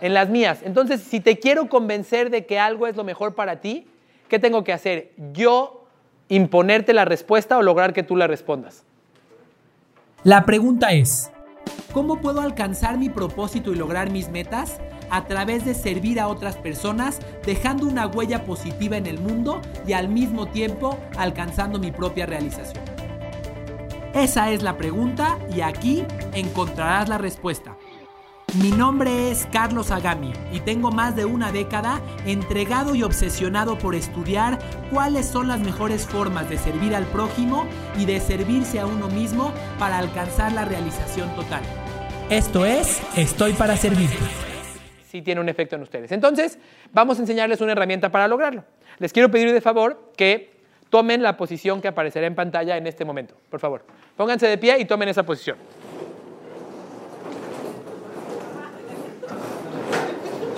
En las mías. Entonces, si te quiero convencer de que algo es lo mejor para ti, ¿qué tengo que hacer? Yo imponerte la respuesta o lograr que tú la respondas. La pregunta es, ¿cómo puedo alcanzar mi propósito y lograr mis metas? A través de servir a otras personas, dejando una huella positiva en el mundo y al mismo tiempo alcanzando mi propia realización. Esa es la pregunta y aquí encontrarás la respuesta. Mi nombre es Carlos Agami y tengo más de una década entregado y obsesionado por estudiar cuáles son las mejores formas de servir al prójimo y de servirse a uno mismo para alcanzar la realización total. Esto es Estoy para servirte. Sí tiene un efecto en ustedes. Entonces, vamos a enseñarles una herramienta para lograrlo. Les quiero pedir de favor que tomen la posición que aparecerá en pantalla en este momento. Por favor, pónganse de pie y tomen esa posición.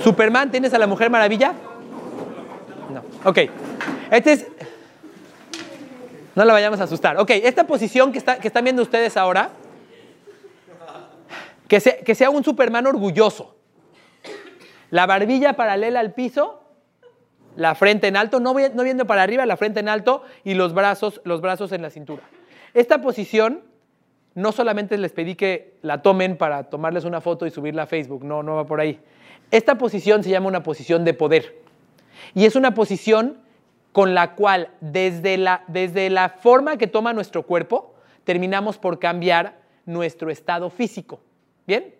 Superman, ¿tienes a la Mujer Maravilla? No. Ok. Este es. No la vayamos a asustar. Ok, esta posición que, está, que están viendo ustedes ahora, que, que sea un Superman orgulloso. La barbilla paralela al piso, la frente en alto, no, no viendo para arriba, la frente en alto y los brazos, los brazos en la cintura. Esta posición no solamente les pedí que la tomen para tomarles una foto y subirla a Facebook, no, no va por ahí. Esta posición se llama una posición de poder. Y es una posición con la cual desde la, desde la forma que toma nuestro cuerpo, terminamos por cambiar nuestro estado físico. ¿Bien?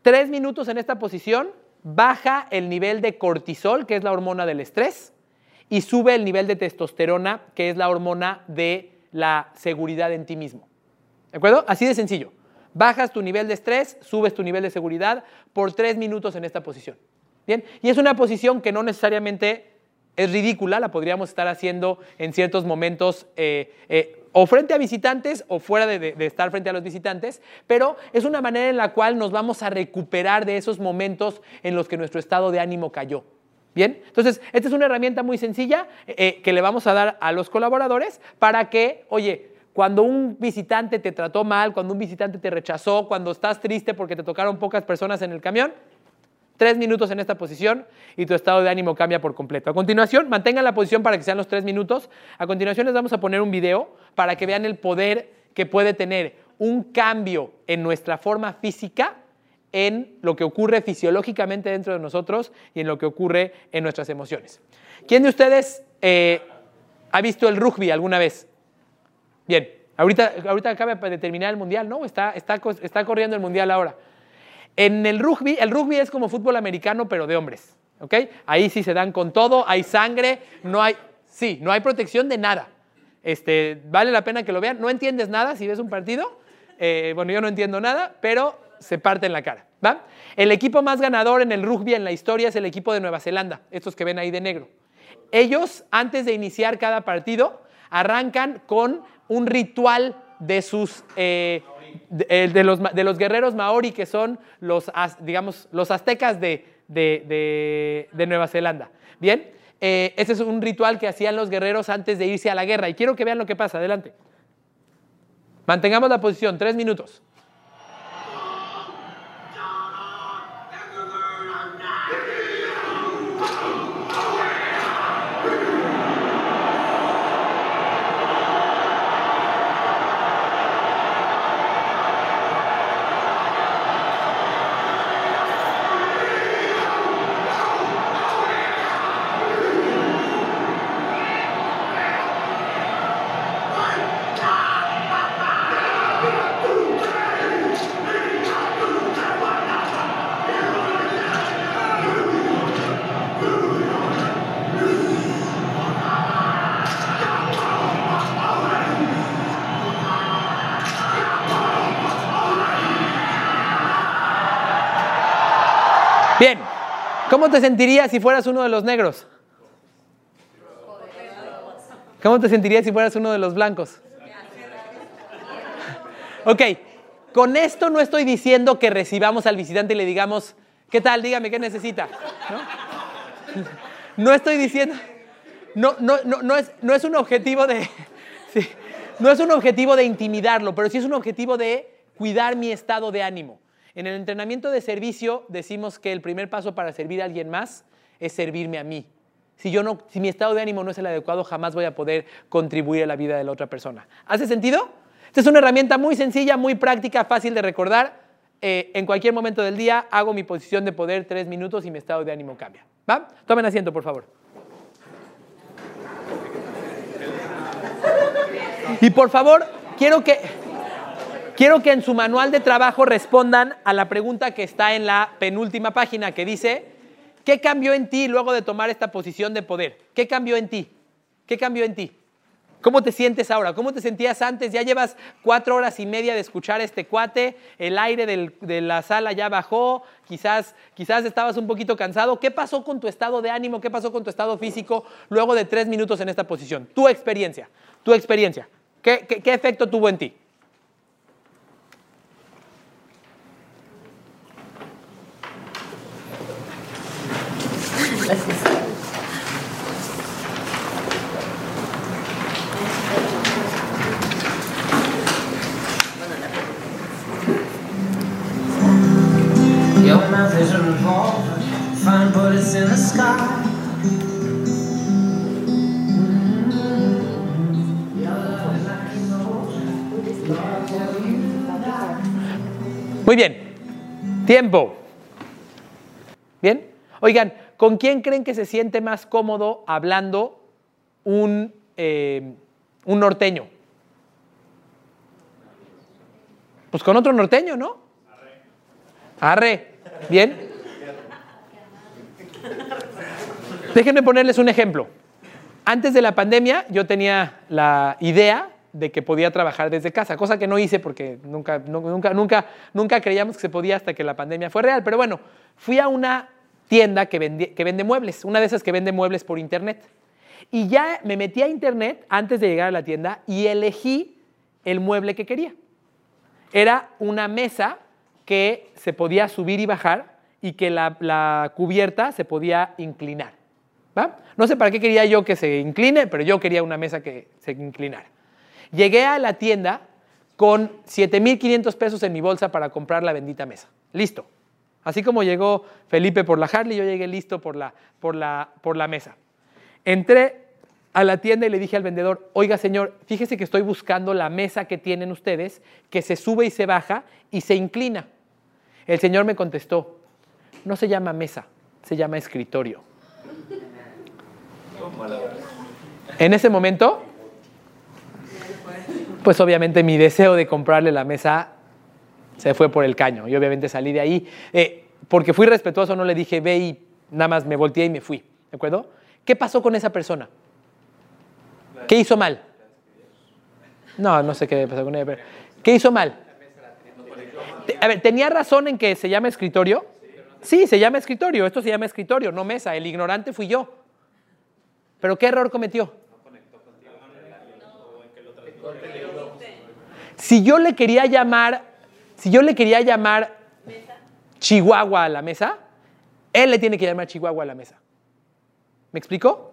Tres minutos en esta posición, baja el nivel de cortisol, que es la hormona del estrés, y sube el nivel de testosterona, que es la hormona de la seguridad en ti mismo. ¿De acuerdo? Así de sencillo. Bajas tu nivel de estrés, subes tu nivel de seguridad por tres minutos en esta posición. Bien, y es una posición que no necesariamente es ridícula, la podríamos estar haciendo en ciertos momentos eh, eh, o frente a visitantes o fuera de, estar frente a los visitantes, pero es una manera en la cual nos vamos a recuperar de esos momentos en los que nuestro estado de ánimo cayó. Bien, entonces esta es una herramienta muy sencilla eh, que le vamos a dar a los colaboradores para que, oye, cuando un visitante te trató mal, cuando un visitante te rechazó, cuando estás triste porque te tocaron pocas personas en el camión, tres minutos en esta posición y tu estado de ánimo cambia por completo. A continuación, mantengan la posición para que sean los tres minutos. A continuación les vamos a poner un video para que vean el poder que puede tener un cambio en nuestra forma física en lo que ocurre fisiológicamente dentro de nosotros y en lo que ocurre en nuestras emociones. ¿Quién de ustedes eh, ha visto el rugby alguna vez? Bien, ahorita, ahorita acaba de terminar el mundial, ¿no? Está, está, está corriendo el mundial ahora. En el rugby, el rugby es como fútbol americano, pero de hombres, ¿ok? Ahí sí se dan con todo, hay sangre, no hay, sí, no hay protección de nada. Este, vale la pena que lo vean. No entiendes nada si ves un partido. Eh, bueno, yo no entiendo nada, pero se parte en la cara. ¿va? El equipo más ganador en el rugby en la historia es el equipo de Nueva Zelanda, estos que ven ahí de negro. Ellos, antes de iniciar cada partido, arrancan con un ritual de sus... Eh, de, los, de, los, guerreros maori que son los, digamos, los aztecas de, de Nueva Zelanda. Bien, eh, ese es un ritual que hacían los guerreros antes de irse a la guerra. Y quiero que vean lo que pasa. Adelante. Mantengamos la posición, tres minutos. ¿Cómo te sentirías si fueras uno de los negros? ¿Cómo te sentirías si fueras uno de los blancos? Ok, con esto no estoy diciendo que recibamos al visitante y le digamos, ¿qué tal? Dígame, ¿qué necesita? No, estoy diciendo, no, no, no, no, es, no es un objetivo de, no es un objetivo de intimidarlo, pero sí es un objetivo de cuidar mi estado de ánimo. En el entrenamiento de servicio decimos que el primer paso para servir a alguien más es servirme a mí. Si, yo no, si mi estado de ánimo no es el adecuado, jamás voy a poder contribuir a la vida de la otra persona. ¿Hace sentido? Esta es una herramienta muy sencilla, muy práctica, fácil de recordar. Eh, en cualquier momento del día hago mi posición de poder tres minutos y mi estado de ánimo cambia. ¿Va? Tomen asiento, por favor. Y por favor, quiero que, quiero que en su manual de trabajo respondan a la pregunta que está en la penúltima página que dice, ¿qué cambió en ti luego de tomar esta posición de poder? ¿Qué cambió en ti? ¿Qué cambió en ti? ¿Cómo te sientes ahora? ¿Cómo te sentías antes? Ya llevas cuatro horas y media de escuchar este cuate, el aire de la sala ya bajó, quizás, quizás estabas un poquito cansado. ¿Qué pasó con tu estado de ánimo? ¿Qué pasó con tu estado físico luego de tres minutos en esta posición? Tu experiencia, tu experiencia. ¿Qué, qué efecto tuvo en ti? Muy bien. Tiempo. ¿Bien? Oigan, ¿con quién creen que se siente más cómodo hablando un, eh, un norteño? Pues con otro norteño, ¿no? Arre. ¿Bien? Déjenme ponerles un ejemplo. Antes de la pandemia yo tenía la idea de que podía trabajar desde casa, cosa que no hice porque nunca, nunca, nunca, nunca creíamos que se podía hasta que la pandemia fue real. Pero bueno, fui a una tienda que, que vende muebles, una de esas que vende muebles por internet. Y ya me metí a internet antes de llegar a la tienda y elegí el mueble que quería. Era una mesa que se podía subir y bajar y que la, cubierta se podía inclinar. ¿va? No sé para qué quería yo que se incline, pero yo quería una mesa que se inclinara. Llegué a la tienda con 7.500 pesos en mi bolsa para comprar la bendita mesa. Listo. Así como llegó Felipe por la Harley, yo llegué listo por la, por la, por la mesa. Entré a la tienda y le dije al vendedor, oiga señor, fíjese que estoy buscando la mesa que tienen ustedes, que se sube y se baja y se inclina. El Señor me contestó, no se llama mesa, se llama escritorio. En ese momento, pues obviamente mi deseo de comprarle la mesa se fue por el caño y obviamente salí de ahí. Eh, porque fui respetuoso, no le dije ve y nada más me volteé y me fui. ¿De acuerdo? ¿Qué pasó con esa persona? ¿Qué hizo mal? No, no sé qué pasó con ella, pero ¿qué hizo mal? A ver, ¿tenía razón en que se llama escritorio? Sí, se llama escritorio. Esto se llama escritorio, no mesa. El ignorante fui yo. ¿Pero qué error cometió? Si yo le quería llamar, si yo le quería llamar Chihuahua a la mesa, él le tiene que llamar Chihuahua a la mesa. ¿Me explico?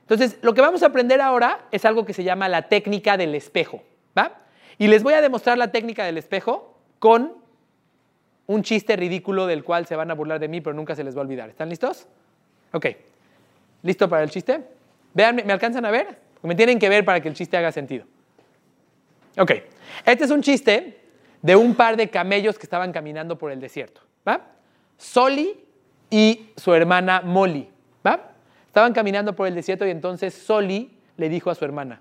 Entonces, lo que vamos a aprender ahora es algo que se llama la técnica del espejo. ¿Va? Y les voy a demostrar la técnica del espejo con un chiste ridículo del cual se van a burlar de mí, pero nunca se les va a olvidar. ¿Están listos? Ok. ¿Listo para el chiste? Vean, ¿me alcanzan a ver? Me tienen que ver para que el chiste haga sentido. Ok. Este es un chiste de un par de camellos que estaban caminando por el desierto. ¿Va? Soli y su hermana Molly. ¿Va? Estaban caminando por el desierto y entonces Soli le dijo a su hermana,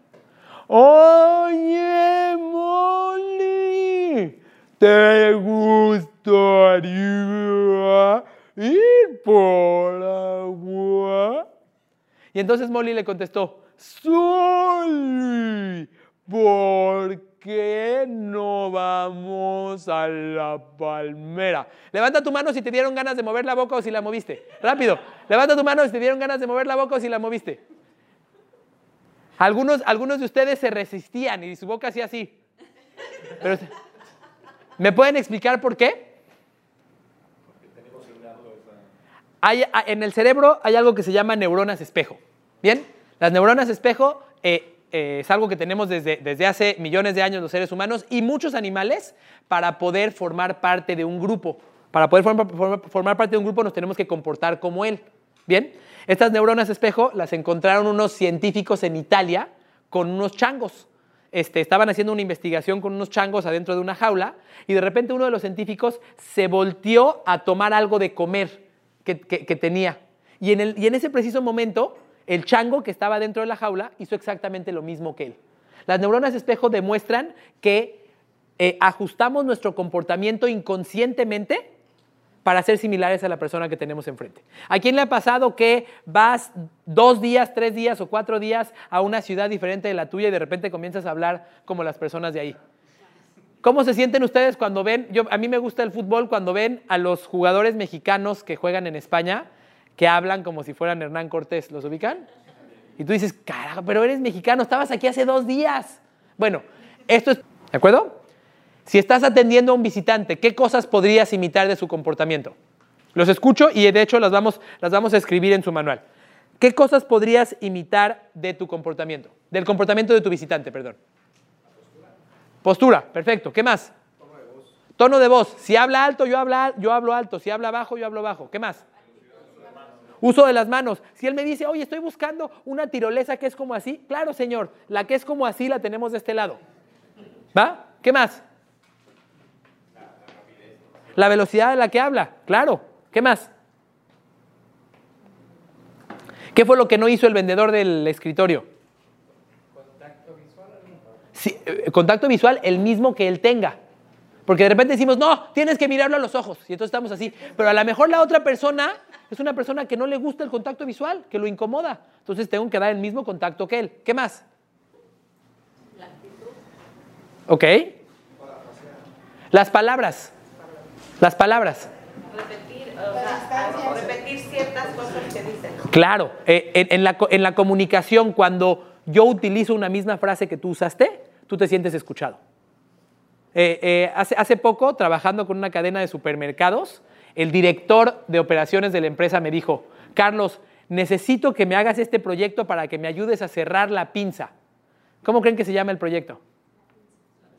Oye, Molly, ¿Te gustaría ir por agua? Y entonces Molly le contestó, ¡Soy! ¿por qué no vamos a la palmera? Levanta tu mano si te dieron ganas de mover la boca o si la moviste. Rápido, levanta tu mano si te dieron ganas de mover la boca o si la moviste. Algunos, algunos de ustedes se resistían y su boca hacía así. Pero, ¿Me pueden explicar por qué? Hay, en el cerebro hay algo que se llama neuronas espejo. ¿Bien? Las neuronas espejo eh, eh, es algo que tenemos desde, desde hace millones de años los seres humanos y muchos animales para poder formar parte de un grupo. Para poder formar, formar- formar parte de un grupo nos tenemos que comportar como él. Bien, estas neuronas espejo las encontraron unos científicos en Italia con unos changos. Este, estaban haciendo una investigación con unos changos adentro de una jaula y de repente uno de los científicos se volteó a tomar algo de comer que, tenía. Y en, el- y en ese preciso momento, el chango que estaba dentro de la jaula hizo exactamente lo mismo que él. Las neuronas espejo demuestran que eh, ajustamos nuestro comportamiento inconscientemente para ser similares a la persona que tenemos enfrente. ¿A quién le ha pasado que vas dos días, tres días o cuatro días a una ciudad diferente de la tuya y de repente comienzas a hablar como las personas de ahí? ¿Cómo se sienten ustedes cuando ven, yo, a mí me gusta el fútbol, cuando ven a los jugadores mexicanos que juegan en España, que hablan como si fueran Hernán Cortés, ¿los ubican? Y tú dices, carajo, pero eres mexicano, estabas aquí hace dos días. Bueno, esto es, ¿de acuerdo? Si estás atendiendo a un visitante, ¿qué cosas podrías imitar de su comportamiento? Los escucho y de hecho las vamos, las vamos a escribir en su manual. ¿Qué cosas podrías imitar de tu comportamiento? Del comportamiento de tu visitante, perdón. Postura, perfecto. ¿Qué más? Tono de voz. Tono de voz. Si habla alto, yo, habla, yo hablo alto. Si habla bajo, yo hablo bajo. ¿Qué más? Uso de las manos. Si él me dice, oye, estoy buscando una tirolesa que es como así, claro, señor, la que es como así la tenemos de este lado. ¿Va? ¿Qué más? La velocidad de la que habla, claro. ¿Qué más? ¿Qué fue lo que no hizo el vendedor del escritorio? Sí, eh, contacto visual, el mismo que él tenga. Porque de repente decimos, no, tienes que mirarlo a los ojos. Y entonces estamos así. Pero a lo mejor la otra persona es una persona que no le gusta el contacto visual, que lo incomoda. Entonces tengo que dar el mismo contacto que él. ¿Qué más? Ok. Las palabras. Las palabras. repetir, o sea, repetir ciertas cosas que dicen. Claro, eh, en, en la, en la comunicación, cuando yo utilizo una misma frase que tú usaste, tú te sientes escuchado. Eh, eh, hace, hace poco, trabajando con una cadena de supermercados, el director de operaciones de la empresa me dijo, Carlos, necesito que me hagas este proyecto para que me ayudes a cerrar la pinza. ¿Cómo creen que se llama el proyecto?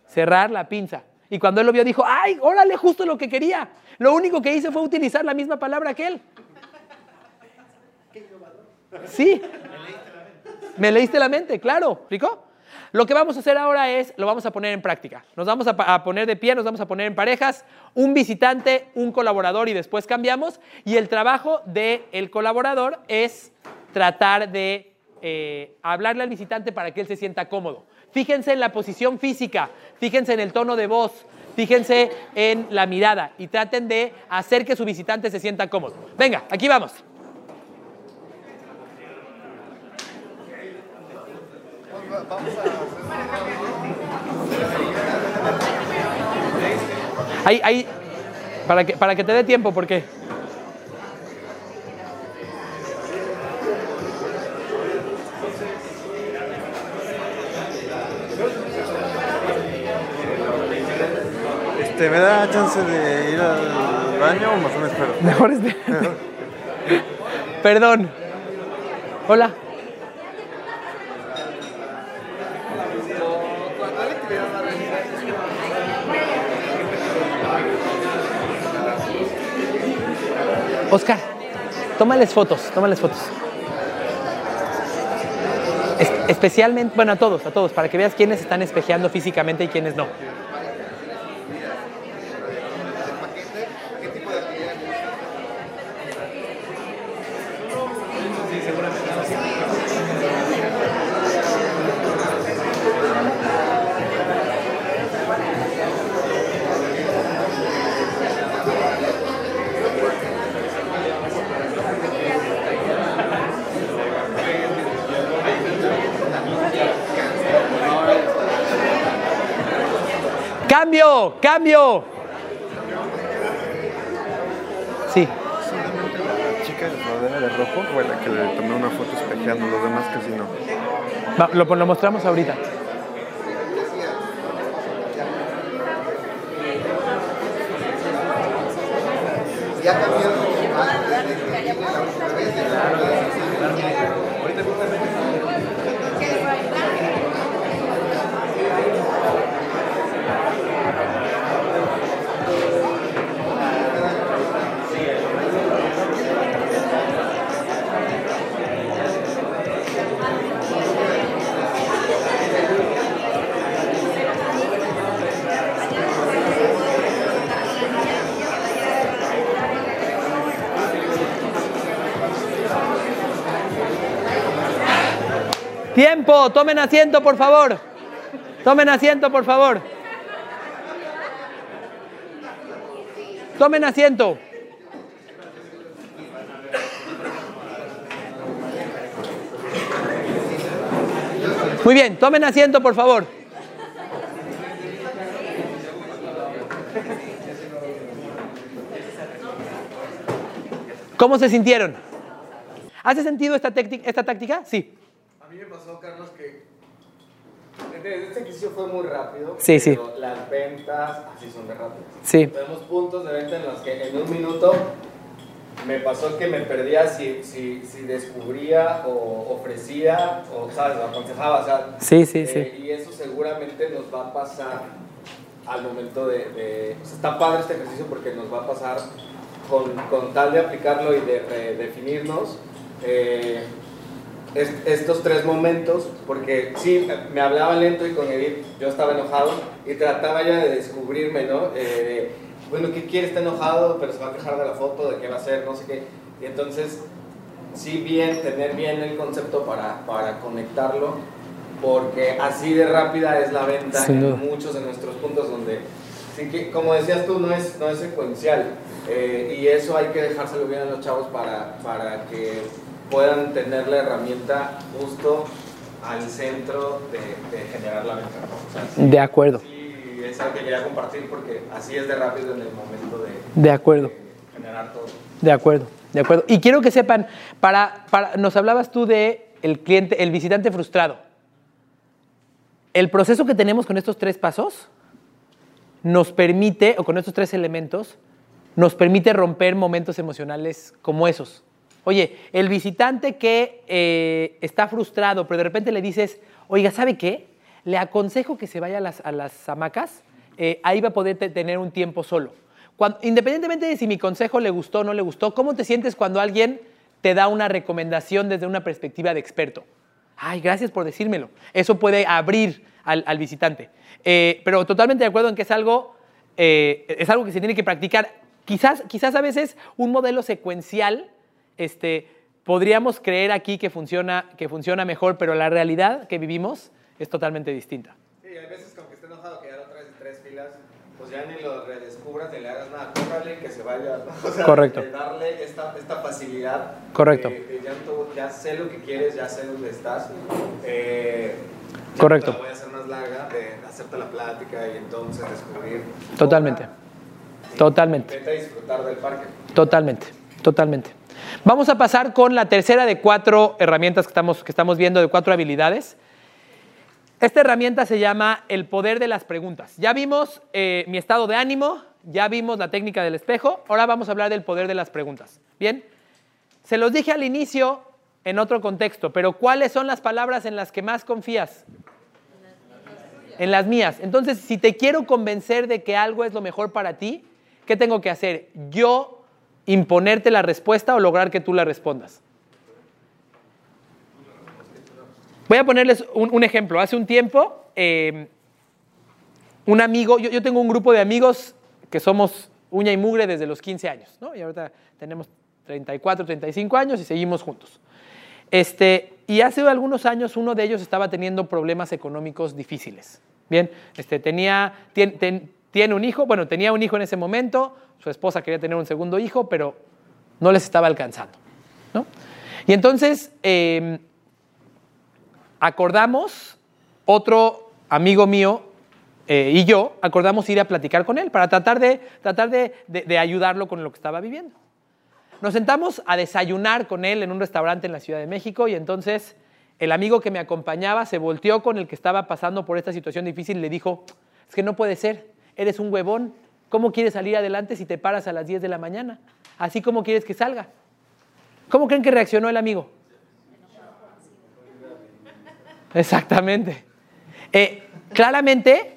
Cerrar la pinza. Y cuando él lo vio, dijo, ay, órale, justo lo que quería. Lo único que hice fue utilizar la misma palabra que él. Sí. Me leíste la mente, claro. ¿Rico? Lo que vamos a hacer ahora es, lo vamos a poner en práctica. Nos vamos a, poner de pie, nos vamos a poner en parejas, un visitante, un colaborador y después cambiamos. Y el trabajo del colaborador es tratar de eh, hablarle al visitante para que él se sienta cómodo. Fíjense en la posición física, fíjense en el tono de voz, fíjense en la mirada y traten de hacer que su visitante se sienta cómodo. Venga, aquí vamos. Ahí, ahí, para que, para que te dé tiempo, porque... Este, ¿Me da chance de ir al baño o o menos espero? Mejor este. Perdón. Hola. Oscar, tómales fotos, tómales fotos. Es- especialmente, bueno, a todos, a todos, para que veas quiénes están espejeando físicamente y quiénes no. ¡Cambio! ¡Cambio! Sí. Solamente la chica de rodera de rojo fue la que le tomé una foto espejeando, los demás casi no. Va, lo, lo mostramos ahorita. Tiempo, tomen asiento, por favor. Tomen asiento, por favor. Tomen asiento. Muy bien, tomen asiento, por favor. ¿Cómo se sintieron? ¿Hace sentido esta, tácti- esta táctica? Sí. Mí me pasó, Carlos, que este este ejercicio fue muy rápido. Sí, sí. pero Las ventas así son de rápido. Sí. Tenemos puntos de venta en los que en un minuto me pasó que me perdía si, si, si descubría o ofrecía o, ¿sabes? O aconsejaba. O sea, Sí, sí, eh, sí. Y eso seguramente nos va a pasar al momento de... de- o sea, está padre este ejercicio porque nos va a pasar con, con tal de aplicarlo y de, de definirnos. eh, es- estos tres momentos, porque sí, me hablaba lento y con Edith yo estaba enojado y trataba ya de descubrirme, ¿no? Eh, bueno, ¿qué quiere? Está enojado, pero se va a quejar de la foto, de qué va a hacer, no sé qué. Y entonces, sí, bien, tener bien el concepto para, para conectarlo, porque así de rápida es la venta en muchos de nuestros puntos donde, sí que, como decías tú, no es, no es secuencial. Eh, y eso hay que dejárselo bien a los chavos para, para que puedan tener la herramienta justo al centro de, de generar la venta. ¿no? O sea, sí, De acuerdo, sí, es algo que quería compartir porque así es de rápido en el momento de, de acuerdo. de generar todo. De acuerdo, de acuerdo. Y quiero que sepan, para, para, nos hablabas tú de el cliente, el visitante frustrado. El proceso que tenemos con estos tres pasos nos permite, o con estos tres elementos, nos permite romper momentos emocionales como esos. Oye, el visitante que eh, está frustrado, pero de repente le dices, oiga, ¿sabe qué? Le aconsejo que se vaya a las, a las hamacas, eh, ahí va a poder te- tener un tiempo solo. Independientemente de si mi consejo le gustó o no le gustó, ¿cómo te sientes cuando alguien te da una recomendación desde una perspectiva de experto? Ay, gracias por decírmelo. Eso puede abrir al, visitante. Eh, pero totalmente de acuerdo en que es algo, es algo que se tiene que practicar. Quizás, quizás a veces un modelo secuencial, este, podríamos creer aquí que funciona, que funciona mejor, pero la realidad que vivimos es totalmente distinta. Sí, hay veces que aunque esté enojado que ya lo traes en tres filas, pues ya ni lo redescubras ni le hagas nada, córrale que se vaya. ¿no? O sea, Correcto. darle esta, esta facilidad. Correcto. de- de ya, tú- ya sé lo que quieres, ya sé dónde estás. Eh, Correcto. la voy a hacer más larga, de hacerte la plática y entonces descubrir. Totalmente. Totalmente. Vete a disfrutar del parque. Totalmente, totalmente. Vamos a pasar con la tercera de cuatro herramientas que estamos, que estamos viendo, de cuatro habilidades. Esta herramienta se llama el poder de las preguntas. Ya vimos eh, mi estado de ánimo, ya vimos la técnica del espejo, ahora vamos a hablar del poder de las preguntas. Bien, se los dije al inicio en otro contexto, pero ¿cuáles son las palabras en las que más confías? En las mías. Entonces, si te quiero convencer de que algo es lo mejor para ti, ¿qué tengo que hacer? Yo imponerte la respuesta o lograr que tú la respondas. Voy a ponerles un, ejemplo. Hace un tiempo, eh, un amigo, yo, yo tengo un grupo de amigos que somos uña y mugre desde los 15 años, ¿no? Y ahorita tenemos 34, 35 años y seguimos juntos. Este, y hace algunos años uno de ellos estaba teniendo problemas económicos difíciles. Bien, este, tenía, tiene un hijo, bueno, tenía un hijo en ese momento, su esposa quería tener un segundo hijo, pero no les estaba alcanzando. ¿no? Y entonces eh, acordamos, otro amigo mío eh, y yo, acordamos ir a platicar con él para tratar, de, tratar de, de- de ayudarlo con lo que estaba viviendo. Nos sentamos a desayunar con él en un restaurante en la Ciudad de México y entonces el amigo que me acompañaba se volteó con el que estaba pasando por esta situación difícil y le dijo, es que no puede ser, eres un huevón, ¿cómo quieres salir adelante si te paras a las 10 de la mañana? Así como quieres que salga. ¿Cómo creen que reaccionó el amigo? Exactamente. Eh, claramente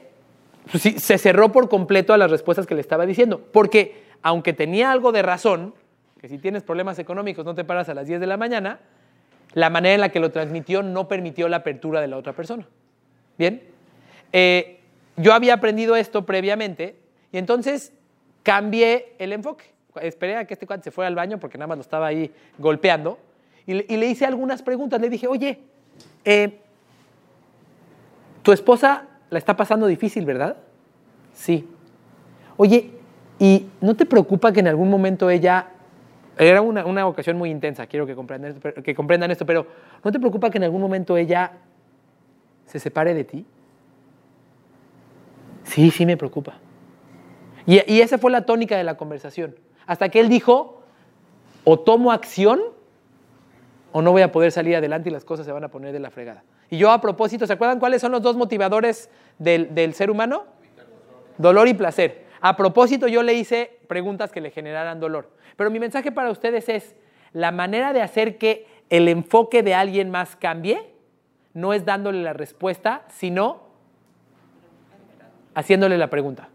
pues sí, se cerró por completo a las respuestas que le estaba diciendo, porque aunque tenía algo de razón, que si tienes problemas económicos no te paras a las 10 de la mañana, la manera en la que lo transmitió no permitió la apertura de la otra persona. Bien, Eh, yo había aprendido esto previamente y entonces cambié el enfoque. Esperé a que este cuate se fuera al baño porque nada más lo estaba ahí golpeando y le, hice algunas preguntas. Le dije, oye, eh, tu esposa la está pasando difícil, ¿verdad? Sí. Oye, ¿y no te preocupa que en algún momento ella... Era una, una ocasión muy intensa, quiero que comprendan, esto, que comprendan esto, pero ¿no te preocupa que en algún momento ella se separe de ti? Sí, sí me preocupa. Y, esa fue la tónica de la conversación. Hasta que él dijo, o tomo acción o no voy a poder salir adelante y las cosas se van a poner de la fregada. Y yo a propósito, ¿se acuerdan cuáles son los dos motivadores del, del ser humano? Dolor y placer. A propósito, yo le hice preguntas que le generaran dolor. Pero mi mensaje para ustedes es, la manera de hacer que el enfoque de alguien más cambie no es dándole la respuesta, sino haciéndole la pregunta.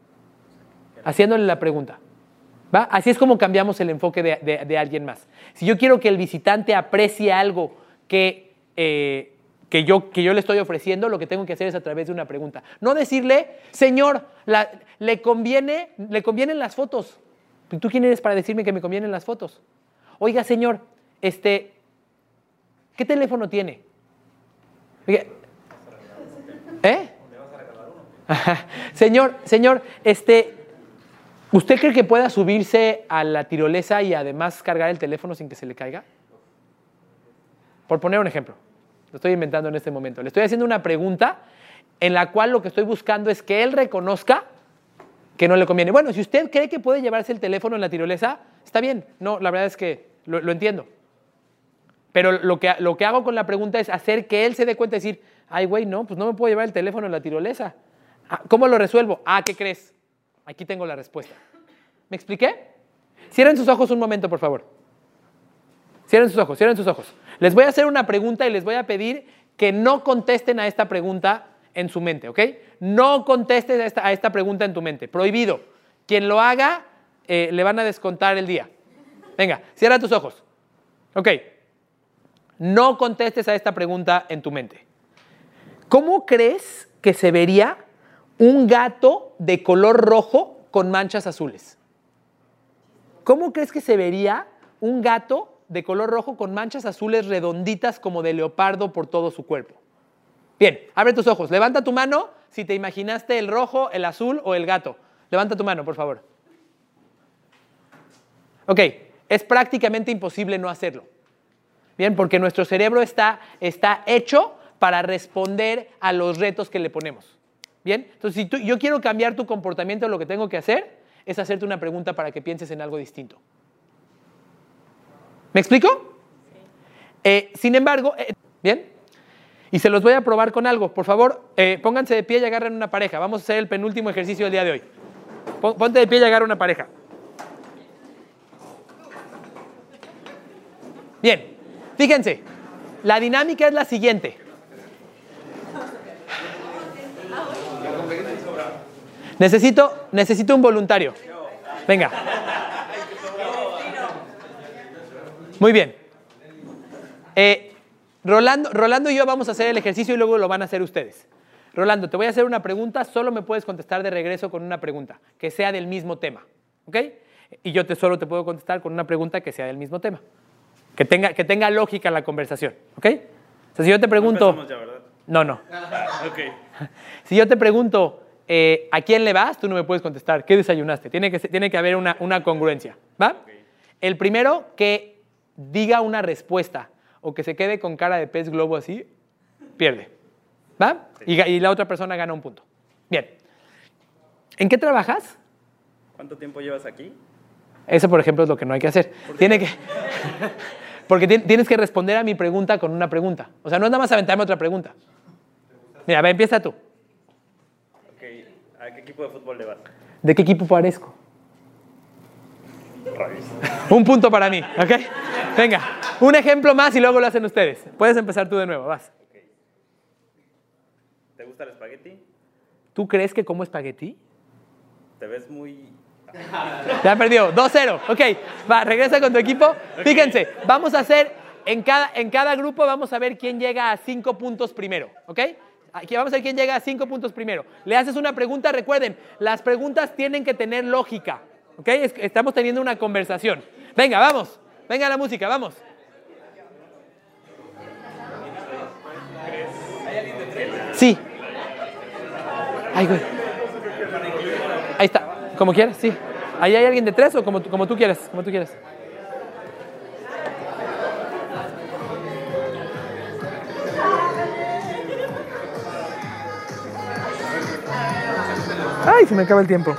Haciéndole la pregunta. ¿Va? Así es como cambiamos el enfoque de, alguien más. Si yo quiero que el visitante aprecie algo que, eh, que, yo, que yo le estoy ofreciendo, lo que tengo que hacer es a través de una pregunta. No decirle, Señor, le, conviene, le convienen las fotos. ¿Tú quién eres para decirme que me convienen las fotos? Oiga, Señor, este, ¿qué teléfono tiene? ¿Eh? Señor, señor, este, ¿usted cree que pueda subirse a la tirolesa y además cargar el teléfono sin que se le caiga? Por poner un ejemplo, lo estoy inventando en este momento. Le estoy haciendo una pregunta en la cual lo que estoy buscando es que él reconozca que no le conviene. Bueno, si usted cree que puede llevarse el teléfono en la tirolesa, está bien. No, la verdad es que lo, lo entiendo. Pero lo que, lo que hago con la pregunta es hacer que él se dé cuenta y decir, ay, güey, no, pues no me puedo llevar el teléfono en la tirolesa. Ah, ¿Cómo lo resuelvo? Ah, ¿qué crees? Aquí tengo la respuesta. ¿Me expliqué? Cierren sus ojos un momento, por favor. Cierren sus ojos, cierren sus ojos. Les voy a hacer una pregunta y les voy a pedir que no contesten a esta pregunta en su mente, ¿ok? No contestes a esta, pregunta en tu mente. Prohibido. Quien lo haga, eh, le van a descontar el día. Venga, cierra tus ojos. Ok. No contestes a esta pregunta en tu mente. ¿Cómo crees que se vería un gato de color rojo con manchas azules? ¿Cómo crees que se vería un gato de color rojo con manchas azules redonditas como de leopardo por todo su cuerpo? Bien, abre tus ojos. Levanta tu mano si te imaginaste el rojo, el azul o el gato. Levanta tu mano, por favor. Ok, es prácticamente imposible no hacerlo. Bien, porque nuestro cerebro está, está hecho para responder a los retos que le ponemos. Bien, entonces si tú- yo quiero cambiar tu comportamiento, lo que tengo que hacer es hacerte una pregunta para que pienses en algo distinto. ¿Me explico? Eh, sin embargo, eh, bien, y se los voy a probar con algo. Por favor, eh, pónganse de pie y agarren una pareja. Vamos a hacer el penúltimo ejercicio del día de hoy. Pon- Ponte de pie y agarra una pareja. Bien, fíjense, la dinámica es la siguiente. Necesito, necesito un voluntario. Venga. Muy bien. Eh, Rolando, Rolando y yo vamos a hacer el ejercicio y luego lo van a hacer ustedes. Rolando, te voy a hacer una pregunta, solo me puedes contestar de regreso con una pregunta, que sea del mismo tema. ¿Ok? Y yo te, solo te puedo contestar con una pregunta que sea del mismo tema. Que tenga, que tenga lógica la conversación. ¿Ok? O sea, si yo te pregunto... No, no. Ok. Si yo te pregunto, eh, ¿a quién le vas? Tú no me puedes contestar. ¿Qué desayunaste? Tiene que, tiene que haber una, una congruencia. ¿Va? El primero que diga una respuesta o que se quede con cara de pez globo así, pierde. ¿Va? Y, la otra persona gana un punto. Bien. ¿En qué trabajas? ¿Cuánto tiempo llevas aquí? Eso, por ejemplo, es lo que no hay que hacer. Tiene que... Porque ti- tienes que responder a mi pregunta con una pregunta. O sea, no es nada más aventarme otra pregunta. Mira, empieza tú. Ok. ¿A qué equipo de fútbol le vas? ¿De qué equipo parezco? Un punto para mí, ¿ok? Venga, un ejemplo más y luego lo hacen ustedes. Puedes empezar tú de nuevo, vas. ¿Te gusta el espagueti? ¿Tú crees que como espagueti? ¿Te ves muy... Ya perdió, 2-0. Ok, va, regresa con tu equipo. Fíjense, vamos a hacer, en cada, en cada grupo vamos a ver quién llega a 5 puntos primero, ¿ok? Aquí vamos a ver quién llega a 5 puntos primero. Le haces una pregunta, recuerden, las preguntas tienen que tener lógica, ¿ok? Es- Estamos teniendo una conversación. Venga, vamos, venga la música, vamos. Sí, Ay, güey. Ahí está. Como quieras, sí. ¿Ahí hay alguien de tres o como, como tú quieras? Como tú quieras. Ay, se me acaba el tiempo.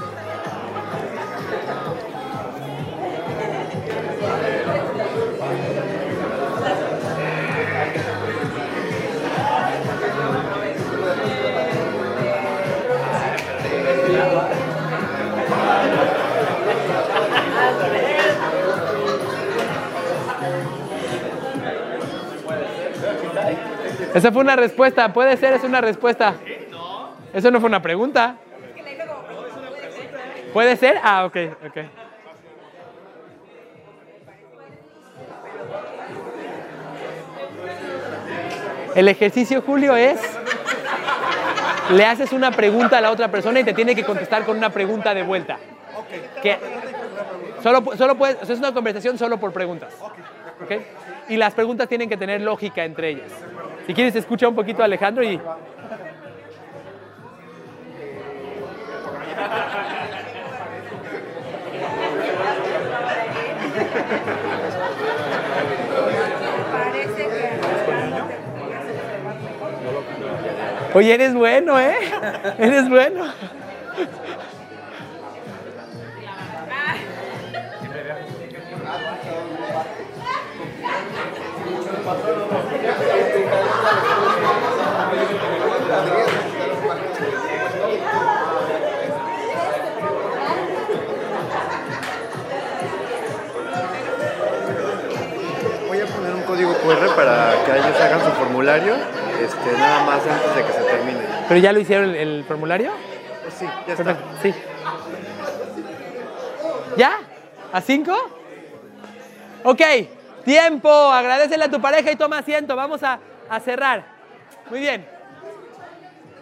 Esa fue una respuesta, puede ser, es una respuesta. Eso no fue una pregunta. ¿Puede ser? Ah, ok, ok. El ejercicio, Julio, es... Le haces una pregunta a la otra persona y te tiene que contestar con una pregunta de vuelta. Que solo, solo puedes, o sea, es una conversación solo por preguntas. ¿ok? Y las preguntas tienen que tener lógica entre ellas. Si quieres, escucha un poquito a Alejandro y... Oye, eres bueno, ¿eh? Eres bueno. Ellos hagan su formulario, este, nada más antes de que se termine. ¿Pero ya lo hicieron el, el formulario? Pues sí, ya está. Perfecto, sí. ¿Ya? ¿A cinco? Ok, tiempo. Agradecele a tu pareja y toma asiento. Vamos a, a cerrar. Muy bien.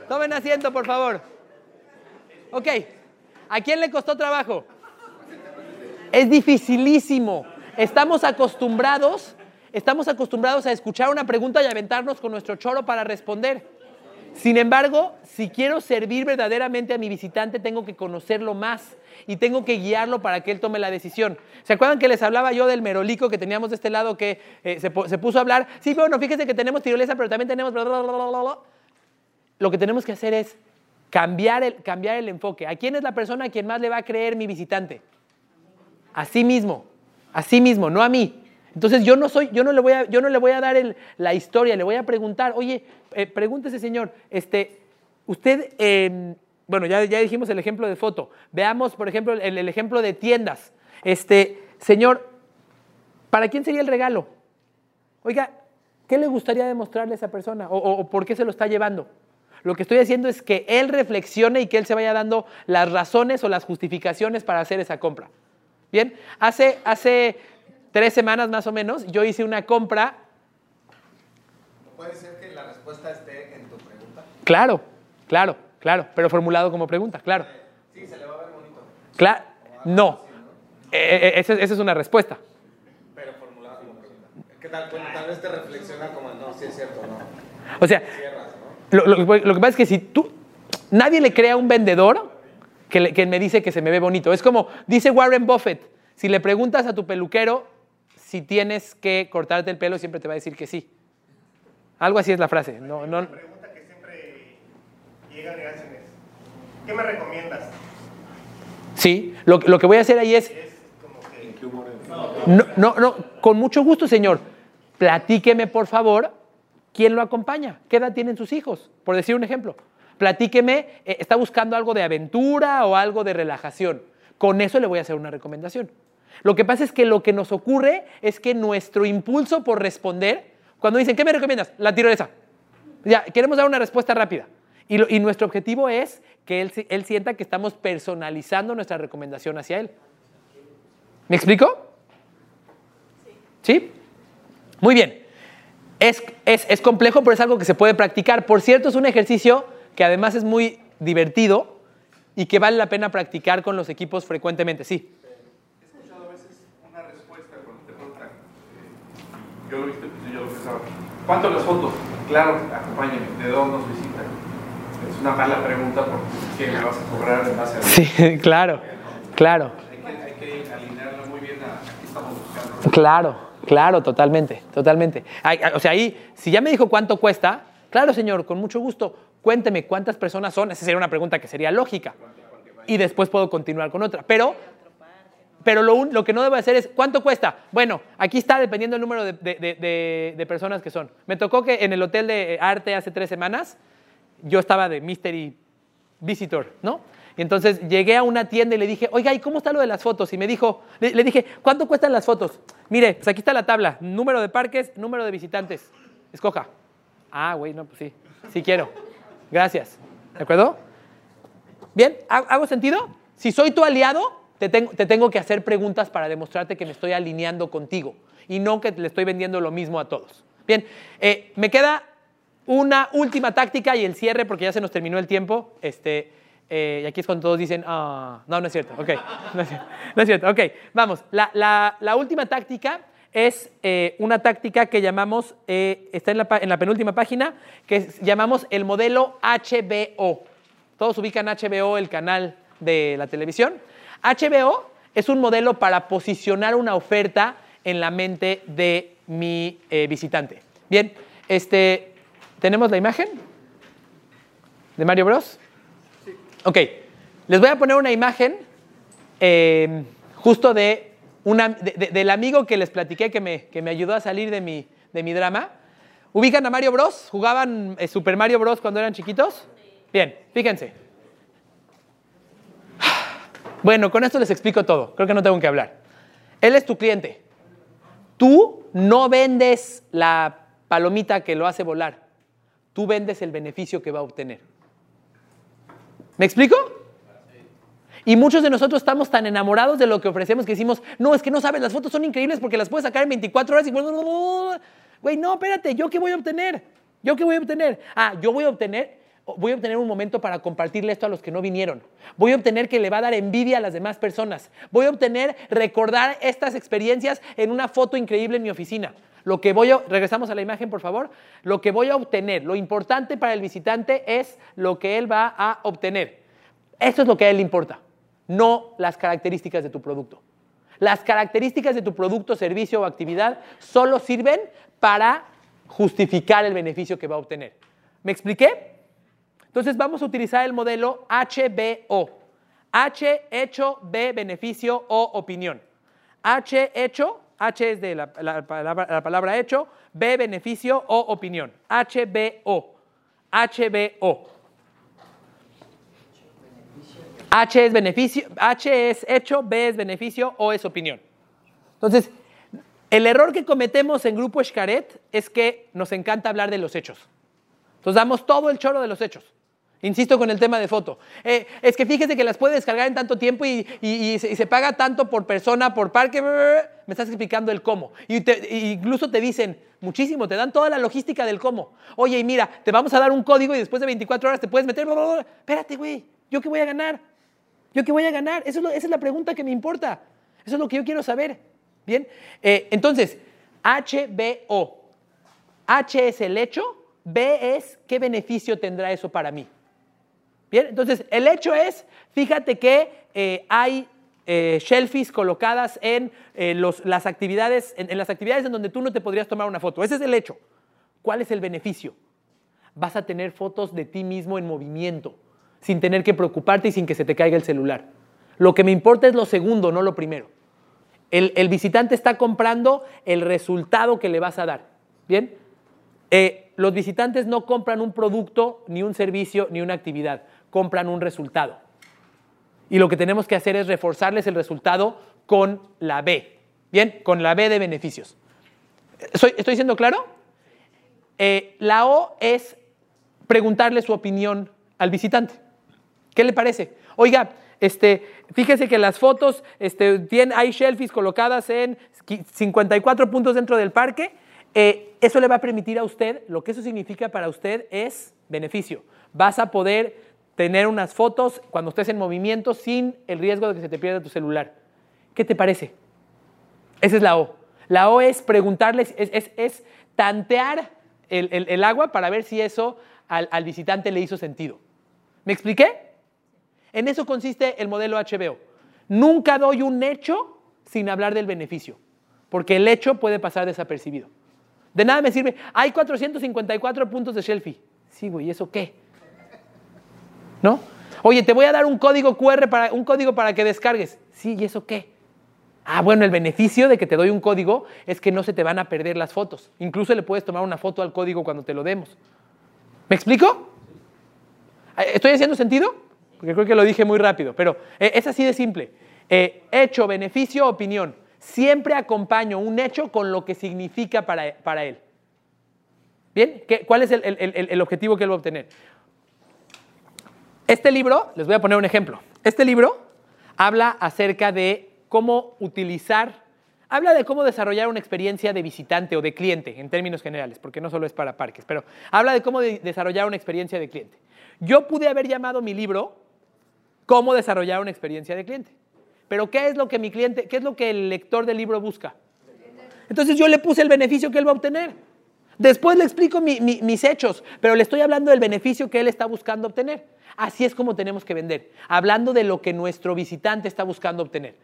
Tomen asiento, por favor. Ok. ¿A quién le costó trabajo? Es dificilísimo. Estamos acostumbrados, estamos acostumbrados a escuchar una pregunta y aventarnos con nuestro choro para responder. Sin embargo, si quiero servir verdaderamente a mi visitante, tengo que conocerlo más y tengo que guiarlo para que él tome la decisión. ¿Se acuerdan que les hablaba yo del merolico que teníamos de este lado que eh, se, puso a hablar? Sí, bueno, fíjese que tenemos tirolesa, pero también tenemos... bla, bla, bla, bla, bla, bla". Lo que tenemos que hacer es cambiar el, cambiar el enfoque. ¿A quién es la persona a quien más le va a creer mi visitante? A sí mismo, a sí mismo, no a mí. Entonces yo no soy, yo no le voy a, yo no le voy a dar el- la historia, le voy a preguntar, oye, eh, pregúntese señor, este, usted, eh, bueno, ya, ya dijimos el ejemplo de foto. Veamos, por ejemplo, el, ejemplo de tiendas. Este, señor, ¿para quién sería el regalo? Oiga, ¿qué le gustaría demostrarle a esa persona? ¿O, o- o por qué se lo está llevando? Lo que estoy haciendo es que él reflexione y que él se vaya dando las razones o las justificaciones para hacer esa compra. Bien, hace, hace tres semanas más o menos yo hice una compra. ¿Puede ser que la respuesta esté en tu pregunta? Claro, claro, claro, pero formulado como pregunta, claro. Sí, se le va a ver bonito, Claro, no. Eh, eh, esa, esa es una respuesta. pero formulado como pregunta. ¿Qué tal? Bueno, tal vez te reflexiona como, no, sí es cierto, no. O sea, Cierras, ¿no? Lo, lo- lo que pasa es que si tú, nadie le crea a un vendedor que, le- que me dice que se me ve bonito. Es como, dice Warren Buffett, si le preguntas a tu peluquero si tienes que cortarte el pelo, siempre te va a decir que sí. Algo así es la frase. No, no, pregunta que siempre llegan y hacen es, ¿qué me recomiendas? sí, lo, lo que voy a hacer ahí es, Es como que no, no, no, con mucho gusto, señor, platíqueme, por favor, quién lo acompaña, qué edad tienen sus hijos, por decir un ejemplo. Platíqueme, eh, está buscando algo de aventura o algo de relajación. Con eso le voy a hacer una recomendación. Lo que pasa es que lo que nos ocurre es que nuestro impulso por responder, cuando dicen, ¿qué me recomiendas? La tirolesa. Ya, queremos dar una respuesta rápida. Y, lo- y nuestro objetivo es que él, él sienta que estamos personalizando nuestra recomendación hacia él. ¿Me explico? ¿Sí? Muy bien. Es, es- es complejo, pero es algo que se puede practicar. Por cierto, es un ejercicio que además es muy divertido y que vale la pena practicar con los equipos frecuentemente. Sí. He escuchado a veces una respuesta cuando te preguntan, eh, yo lo viste, pues yo lo pensaba, ¿cuánto las fotos? Claro, acompáñenme, ¿de dónde nos visitan? es una mala pregunta porque ¿qué me vas a cobrar en base a Sí, claro, claro. Hay que, hay que alinearlo muy bien a aquí estamos buscando. Claro, claro, totalmente, totalmente. Ay, O sea, ahí, si ya me dijo cuánto cuesta, claro, señor, con mucho gusto, cuénteme cuántas personas son. Esa sería una pregunta que sería lógica. Y después puedo continuar con otra. Pero, pero lo, lo que no debo hacer es, ¿cuánto cuesta? Bueno, aquí está dependiendo del número de, personas que son. Me tocó que en el hotel de arte hace tres semanas, yo estaba de mystery visitor, ¿no? Y entonces llegué a una tienda y le dije, oiga, ¿y cómo está lo de las fotos? Y me dijo, le, le dije, ¿cuánto cuestan las fotos? Mire, pues aquí está la tabla, número de parques, número de visitantes. Escoja. Ah, güey, no, pues sí, sí quiero. Gracias. ¿De acuerdo? Bien, ¿ha- ¿hago sentido? Si soy tu aliado, te tengo, te tengo que hacer preguntas para demostrarte que me estoy alineando contigo y no que le estoy vendiendo lo mismo a todos. Bien, eh, me queda una última táctica y el cierre porque ya se nos terminó el tiempo. Este, eh, y aquí es cuando todos dicen, ah, no, no es cierto, ok, no es cierto, no ok, vamos, la, la- última táctica es eh, una táctica que llamamos, está en la, en la penúltima página, que llamamos el modelo HBO. Todos ubican HBO, el canal de la televisión. HBO es un modelo para posicionar una oferta en la mente de mi eh, visitante. Bien, este, ¿tenemos la imagen de Mario Bros? Ok, les voy a poner una imagen eh, justo de una, de- de- del amigo que les platiqué que me, que me ayudó a salir de mi, de mi drama. ¿Ubican a Mario Bros? ¿Jugaban eh, Super Mario Bros cuando eran chiquitos? Bien, fíjense. Bueno, con esto les explico todo. Creo que no tengo que hablar. Él es tu cliente. Tú no vendes la palomita que lo hace volar. Tú vendes el beneficio que va a obtener. ¿Me explico? Y muchos de nosotros estamos tan enamorados de lo que ofrecemos que decimos, no, es que no sabes, las fotos son increíbles porque las puedes sacar en 24 horas y... Güey, no, espérate, ¿yo qué voy a obtener? ¿Yo qué voy a obtener? Ah, yo voy a obtener, voy a obtener un momento para compartirle esto a los que no vinieron. Voy a obtener que le va a dar envidia a las demás personas. Voy a obtener recordar estas experiencias en una foto increíble en mi oficina. Lo que voy a, regresamos a la imagen, por favor. Lo que voy a obtener, lo importante para el visitante es lo que él va a obtener. Eso es lo que a él le importa, no las características de tu producto. Las características de tu producto, servicio o actividad solo sirven para justificar el beneficio que va a obtener. ¿Me expliqué? Entonces vamos a utilizar el modelo HBO. H hecho, B beneficio o opinión. H hecho, H es de la, la palabra, la palabra hecho, B beneficio o opinión. HBO. HBO. H es beneficio, H es hecho, B es beneficio o es opinión. Entonces, el error que cometemos en Grupo Xcaret es que nos encanta hablar de los hechos. Entonces damos todo el choro de los hechos. Insisto con el tema de foto. Eh, es que fíjese que las puede descargar en tanto tiempo y, y- se, paga tanto por persona, por parque. Me estás explicando el cómo. Y incluso te dicen muchísimo, te dan toda la logística del cómo. Oye, y mira, te vamos a dar un código y después de 24 horas te puedes meter. Espérate, güey, ¿yo qué voy a ganar? ¿Yo qué voy a ganar? Esa es la pregunta que me importa. Eso es lo que yo quiero saber. Bien, Eh, entonces, HBO. H es el hecho, B es qué beneficio tendrá eso para mí. Entonces el hecho es, fíjate que eh, hay eh, colocadas en, eh, las actividades, en, las actividades en donde tú no te podrías tomar una foto. Ese es el hecho. ¿Cuál es el beneficio? Vas a tener fotos de ti mismo en movimiento, sin tener que preocuparte y sin que se te caiga el celular. Lo que me importa es lo segundo, no lo primero. El, el visitante está comprando el resultado que le vas a dar. ¿Bien? Eh, los visitantes no compran un producto, ni un servicio, ni una actividad. Compran un resultado. Y lo que tenemos que hacer es reforzarles el resultado con la B. ¿Bien? Con la B de beneficios. ¿Soy- ¿Estoy siendo claro? Eh, la O es preguntarle su opinión al visitante. ¿Qué le parece? Oiga, este, fíjese que las fotos, este, hay shelfies colocadas en qui- 54 puntos dentro del parque. Eh, eso le va a permitir a usted, lo que eso significa para usted es beneficio. Vas a poder tener unas fotos cuando estés en movimiento sin el riesgo de que se te pierda tu celular. ¿Qué te parece? Esa es la O. La O es preguntarles, es, es- es tantear el, el- el agua para ver si eso al, al visitante le hizo sentido. ¿Me expliqué? En eso consiste el modelo HBO. Nunca doy un hecho sin hablar del beneficio, porque el hecho puede pasar desapercibido. De nada me sirve, hay 454 puntos de Shelfie. Sí, güey, ¿eso qué? ¿No? Oye, te voy a dar un código QR para un código para que descargues. Sí, ¿y eso qué? Ah, bueno, el beneficio de que te doy un código es que no se te van a perder las fotos. Incluso le puedes tomar una foto al código cuando te lo demos. ¿Me explico? Eh, ¿Estoy haciendo sentido? Porque creo que lo dije muy rápido, pero eh, es así de simple. Eh, hecho, beneficio, opinión. Siempre acompaño un hecho con lo que significa para, para él. ¿Bien? ¿Qué- ¿Cuál es el, el- el- el objetivo que él va a obtener? Este libro, les voy a poner un ejemplo. Este libro habla acerca de cómo utilizar, habla de cómo desarrollar una experiencia de visitante o de cliente en términos generales, porque no solo es para parques, pero habla de cómo de- desarrollar una experiencia de cliente. Yo pude haber llamado mi libro cómo desarrollar una experiencia de cliente. Pero ¿qué es lo que mi cliente, qué es lo que el lector del libro busca? Entonces yo le puse el beneficio que él va a obtener. Después le explico mi- mi- mis hechos, pero le estoy hablando del beneficio que él está buscando obtener. Así es como tenemos que vender, hablando de lo que nuestro visitante está buscando obtener.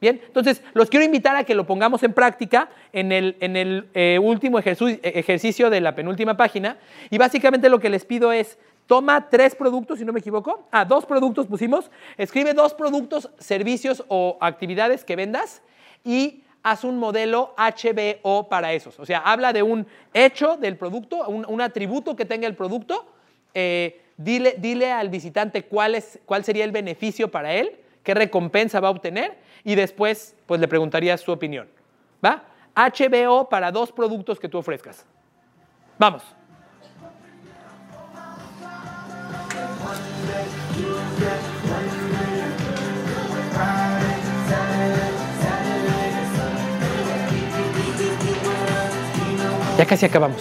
Bien, entonces los quiero invitar a que lo pongamos en práctica en el, eh, último eh, ejercicio de la penúltima página. Y básicamente lo que les pido es, toma tres productos, si no me equivoco. Ah, dos productos pusimos. Escribe dos productos, servicios o actividades que vendas y haz un modelo HBO para esos. O sea, habla de un hecho del producto, un, atributo que tenga el producto. eh, dile, dile al visitante cuál, es, cuál sería el beneficio para él, qué recompensa va a obtener y después pues le preguntarías su opinión. ¿Va? HBO para dos productos que tú ofrezcas. Vamos. Ya casi acabamos.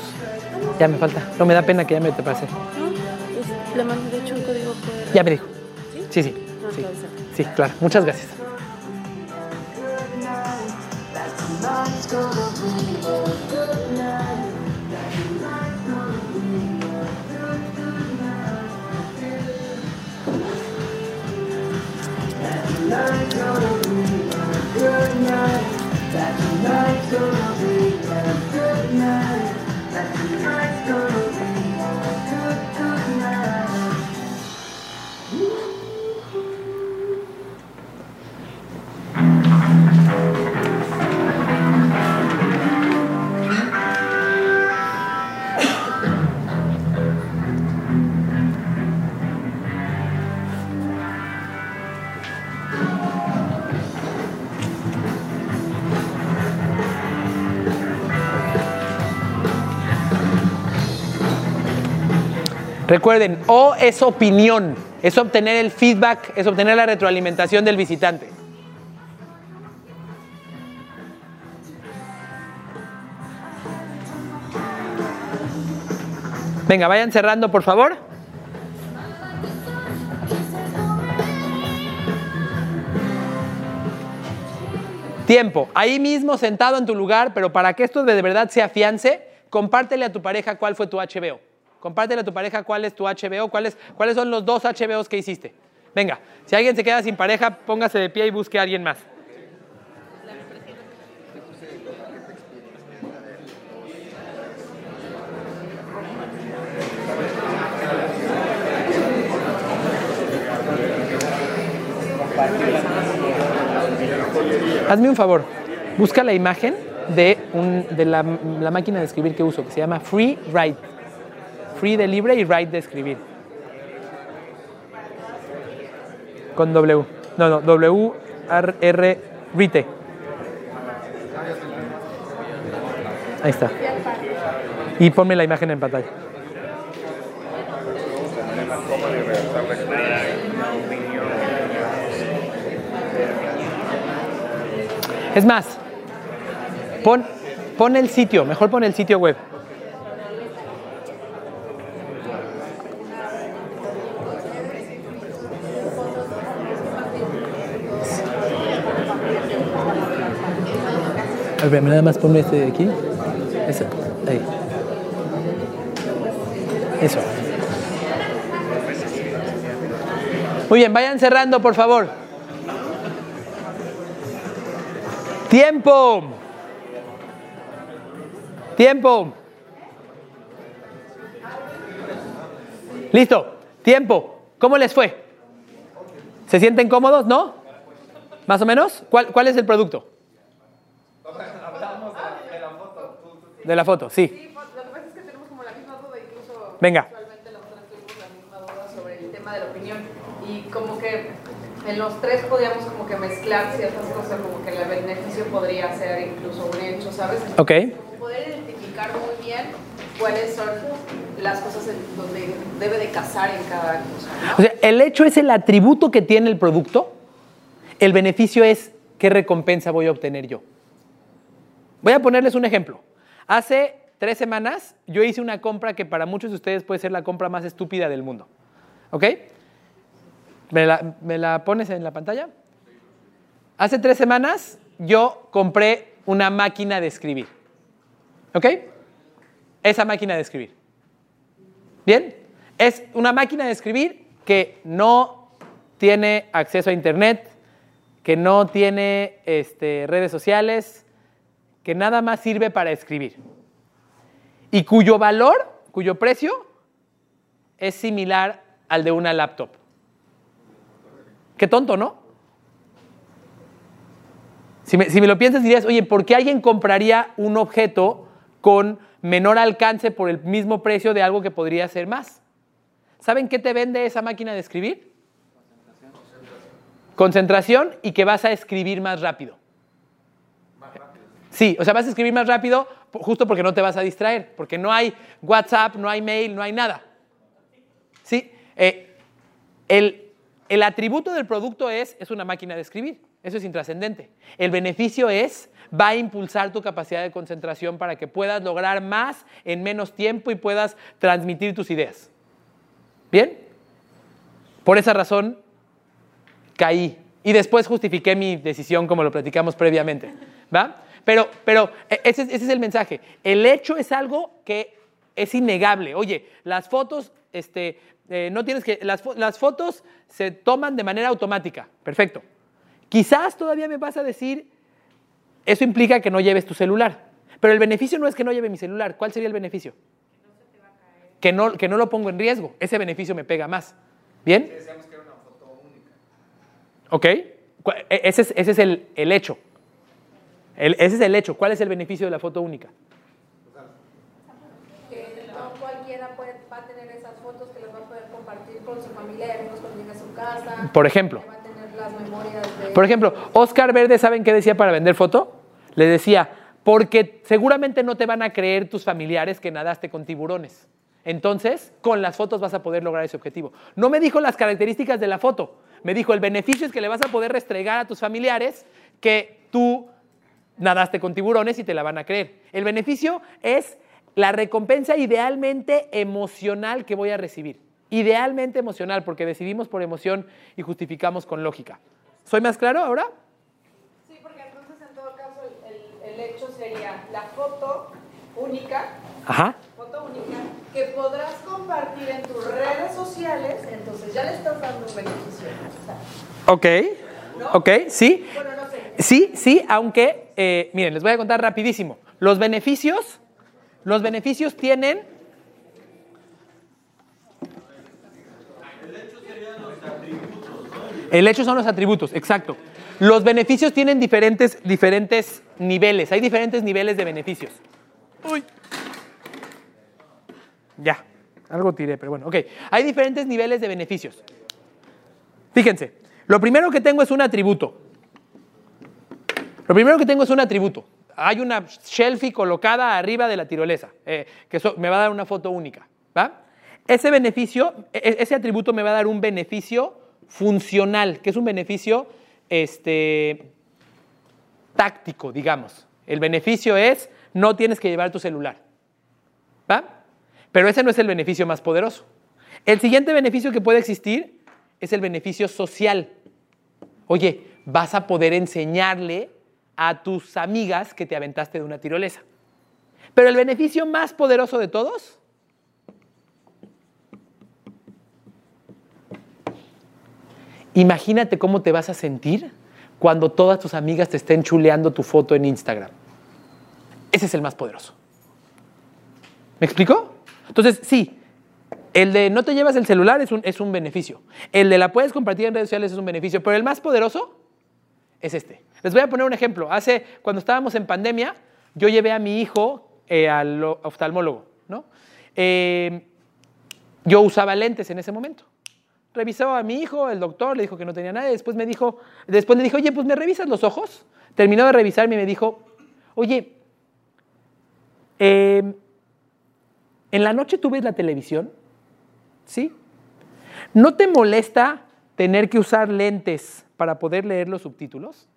Ya me falta. No me da pena que ya me te pase. Pues, le mandé de hecho un código QR. Ya me dijo. Sí, sí. Ah, Sí, claro, sí. sí claro. Muchas gracias. Recuerden, O es opinión, es obtener el feedback, es obtener la retroalimentación del visitante. Venga, vayan cerrando, por favor. Tiempo. Ahí mismo, sentado en tu lugar, pero para que esto de verdad se afiance, compártele a tu pareja cuál fue tu HBO. Compártele a tu pareja cuál es tu HBO, cuáles, cuáles son los dos HBOs que hiciste. Venga, si alguien se queda sin pareja, póngase de pie y busque a alguien más. Hazme un favor, busca la imagen de, un- de la, la máquina de escribir que uso, que se llama Free Write. Free de libre y Write de escribir. Con W. No, no, W R, R Rite. Ahí está. Y ponme la imagen en pantalla. Es más, pon, pon el sitio, mejor pon el sitio web. A ver, nada más ponme este de aquí. Ese, ahí. Eso. Muy bien, vayan cerrando, por favor. Tiempo. Tiempo. Listo. Tiempo. ¿Cómo les fue? ¿Se sienten cómodos? ¿No? ¿Más o menos? ¿Cuál, cuál es el producto? De la foto, sí. Sí, lo que pasa es que tenemos como la misma duda, incluso Venga. actualmente nosotros tuvimos la misma duda sobre el tema de la opinión y como que en los tres podíamos como que mezclar ciertas cosas, como que el beneficio podría ser incluso un hecho, ¿sabes? Ok. Como poder identificar muy bien cuáles son las cosas en donde debe de casar en cada cosa, ¿no? O sea, el hecho es el atributo que tiene el producto. El beneficio es qué recompensa voy a obtener yo. Voy a ponerles un ejemplo. Hace tres semanas yo hice una compra que para muchos de ustedes puede ser la compra más estúpida del mundo. ¿Ok? ¿Me la, pones en la pantalla? Hace tres semanas yo compré una máquina de escribir. ¿Ok? Esa máquina de escribir. ¿Bien? Es una máquina de escribir que no tiene acceso a Internet, que no tiene este, redes sociales, que nada más sirve para escribir. Y cuyo valor, cuyo precio, es similar al de una laptop. Qué tonto, ¿no? Si me, lo piensas dirías, oye, ¿por qué alguien compraría un objeto con menor alcance por el mismo precio de algo que podría ser más? ¿Saben qué te vende esa máquina de escribir? Concentración y que vas a escribir más rápido. Sí, o sea, vas a escribir más rápido justo porque no te vas a distraer, porque no hay WhatsApp, no hay mail, no hay nada. Sí, eh, el, el atributo del producto es, es una máquina de escribir, eso es intrascendente. El beneficio es, va a impulsar tu capacidad de concentración para que puedas lograr más en menos tiempo y puedas transmitir tus ideas. ¿Bien? Por esa razón caí. Y después justifiqué mi decisión como lo platicamos previamente. ¿Va? Pero, pero eh, ese, es- ese es el mensaje. El hecho es algo que es innegable. Oye, las fotos, este, eh, no tienes que. Las, fo- las fotos se toman de manera automática. Perfecto. Quizás todavía me vas a decir, eso implica que no lleves tu celular. Pero el beneficio no es que no lleve mi celular. ¿Cuál sería el beneficio? Que no, que no lo pongo en riesgo. Ese beneficio me pega más. ¿Bien? ¿Ok? Cu- e- Ese es, ese es el, el hecho. El- ese es el hecho. ¿Cuál es el beneficio de la foto única? que no cualquiera puede, va a tener esas fotos que las va a poder compartir con su familia y amigos cuando llegue a su casa. Por ejemplo. Va a tener las memorias de... Por ejemplo, Oscar Verde, ¿saben qué decía para vender foto? Le decía, porque seguramente no te van a creer tus familiares que nadaste con tiburones. Entonces, con las fotos vas a poder lograr ese objetivo. No me dijo las características de la foto. Me dijo, el beneficio es que le vas a poder restregar a tus familiares que tú nadaste con tiburones y te la van a creer. El beneficio es la recompensa idealmente emocional que voy a recibir. Idealmente emocional, porque decidimos por emoción y justificamos con lógica. ¿Soy más claro ahora? Sí, porque entonces en todo caso el, hecho sería la foto única, Ajá. foto única, que podrás compartir en tus redes sociales, entonces ya le estás dando un beneficio. O sea, Ok. Ok, sí. bueno, no sé. Sí, sí, aunque, eh, miren, les voy a contar rapidísimo. Los beneficios, los beneficios tienen... El hecho son los atributos, exacto. Los beneficios tienen diferentes, diferentes niveles, hay diferentes niveles de beneficios. Uy. Ya, algo tiré, pero bueno, ok. Hay diferentes niveles de beneficios. Fíjense, lo primero que tengo es un atributo. Lo primero que tengo es un atributo. Hay una shelfie colocada arriba de la tirolesa, eh, que me va a dar una foto única. ¿va? Ese beneficio, e- e- ese atributo me va a dar un beneficio funcional, que es un beneficio este, táctico, digamos. El beneficio es no tienes que llevar tu celular. ¿Va? Pero ese no es el beneficio más poderoso. El siguiente beneficio que puede existir es el beneficio social. Oye, vas a poder enseñarle a tus amigas que te aventaste de una tirolesa. Pero el beneficio más poderoso de todos Imagínate cómo te vas a sentir cuando todas tus amigas te estén chuleando tu foto en Instagram. Ese es el más poderoso. ¿Me explico? Entonces, sí, el de no te llevas el celular es un, es un beneficio. El de la puedes compartir en redes sociales es un beneficio. Pero el más poderoso es este. Les voy a poner un ejemplo. Hace, cuando estábamos en pandemia, yo llevé a mi hijo eh, al oftalmólogo, ¿no? Eh, yo usaba lentes en ese momento. Revisó a mi hijo, el doctor le dijo que no tenía nada, después me dijo, después le dijo, oye, pues me revisas los ojos. Terminó de revisarme y me dijo, oye, eh, en la noche tú ves la televisión, ¿sí? ¿No te molesta tener que usar lentes para poder leer los subtítulos?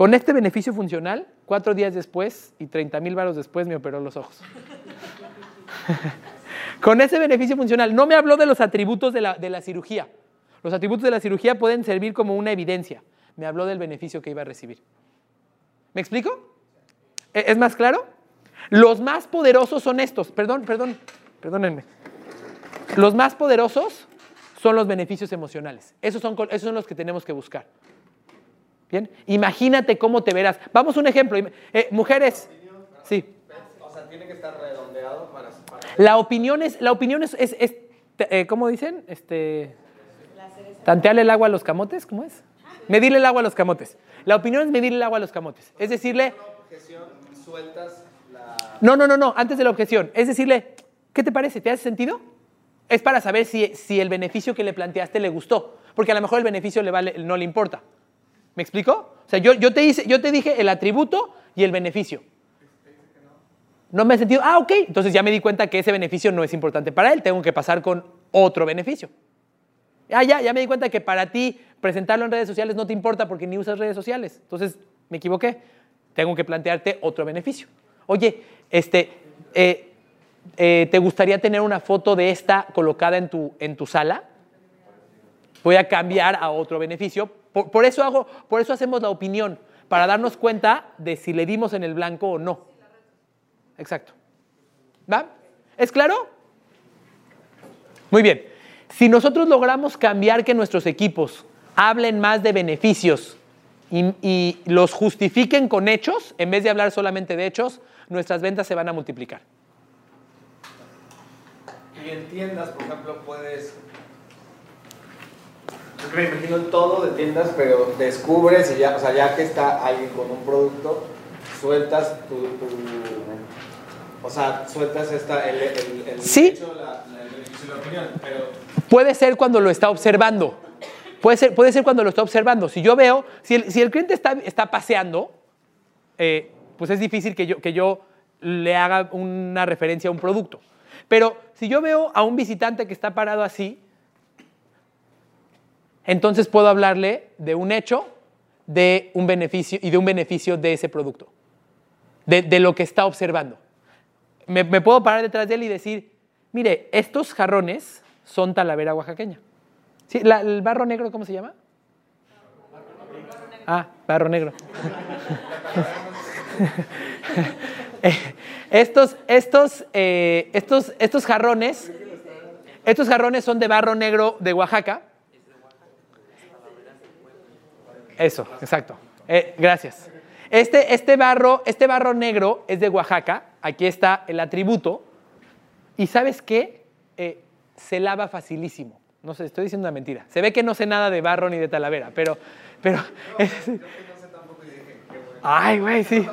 Con este beneficio funcional, cuatro días después y 30 mil varos después me operó los ojos. Con ese beneficio funcional, no me habló de los atributos de la, de la cirugía. Los atributos de la cirugía pueden servir como una evidencia. Me habló del beneficio que iba a recibir. ¿Me explico? ¿E- ¿Es más claro? Los más poderosos son estos. Perdón, perdón, perdónenme. Los más poderosos son los beneficios emocionales. Esos son, esos son los que tenemos que buscar. Bien, imagínate cómo te verás. Vamos a un ejemplo. Eh, mujeres, sí. O sea, tiene que estar redondeado para... La opinión es, la opinión es, es- es, eh, ¿cómo dicen? Este, tantearle el agua a los camotes, ¿cómo es? Medirle el agua a los camotes. La opinión es medirle el agua a los camotes. Es decirle, objeción, sueltas la... no, no, no, no, antes de la objeción. Es decirle, ¿qué te parece? ¿Te hace sentido? Es para saber si, si el beneficio que le planteaste le gustó. Porque a lo mejor el beneficio le vale, no le importa. ¿Me explico? O sea, yo, yo, te, hice, yo te dije el atributo y el beneficio. No me ha sentido, ah, ok. Entonces ya me di cuenta que ese beneficio no es importante para él. Tengo que pasar con otro beneficio. Ah, ya, ya me di cuenta que para ti presentarlo en redes sociales no te importa porque ni usas redes sociales. Entonces me equivoqué. Tengo que plantearte otro beneficio. Oye, este, eh, eh, ¿te gustaría tener una foto de esta colocada en tu, en tu sala? Voy a cambiar a otro beneficio. Por, eso hago, por eso hacemos la opinión, para darnos cuenta de si le dimos en el blanco o no. Exacto. ¿Va? ¿Es claro? Muy bien. Si nosotros logramos cambiar que nuestros equipos hablen más de beneficios y, y los justifiquen con hechos, en vez de hablar solamente de hechos, nuestras ventas se van a multiplicar. Y en tiendas, por ejemplo, puedes... Me imagino todo de tiendas, pero descubres y ya, o sea, ya que está alguien con un producto, sueltas tu... tu- o sea, sueltas esta, el, el, el Sí. hecho, la, la- el opinión, pero... Puede ser cuando lo está observando. Puede ser, puede ser cuando lo está observando. Si yo veo, si el, si el cliente está, está paseando, eh, pues es difícil que yo, que yo le haga una referencia a un producto. Pero si yo veo a un visitante que está parado así, entonces puedo hablarle de un hecho, de un beneficio y de un beneficio de ese producto, de, lo que está observando. Me, puedo parar detrás de él y decir, mire, estos jarrones son talavera oaxaqueña. Sí, ¿El barro negro cómo se llama? Ah, barro negro. Estos, estos, eh, estos, estos jarrones, estos jarrones son de barro negro de Oaxaca. Eso, exacto. Eh, gracias. Este, este, barro, este barro negro es de Oaxaca. Aquí está el atributo. ¿Y sabes qué? Eh, se lava facilísimo. No sé, estoy diciendo una mentira. Se ve que no sé nada de barro ni de talavera, pero... pero Ay, güey, sí.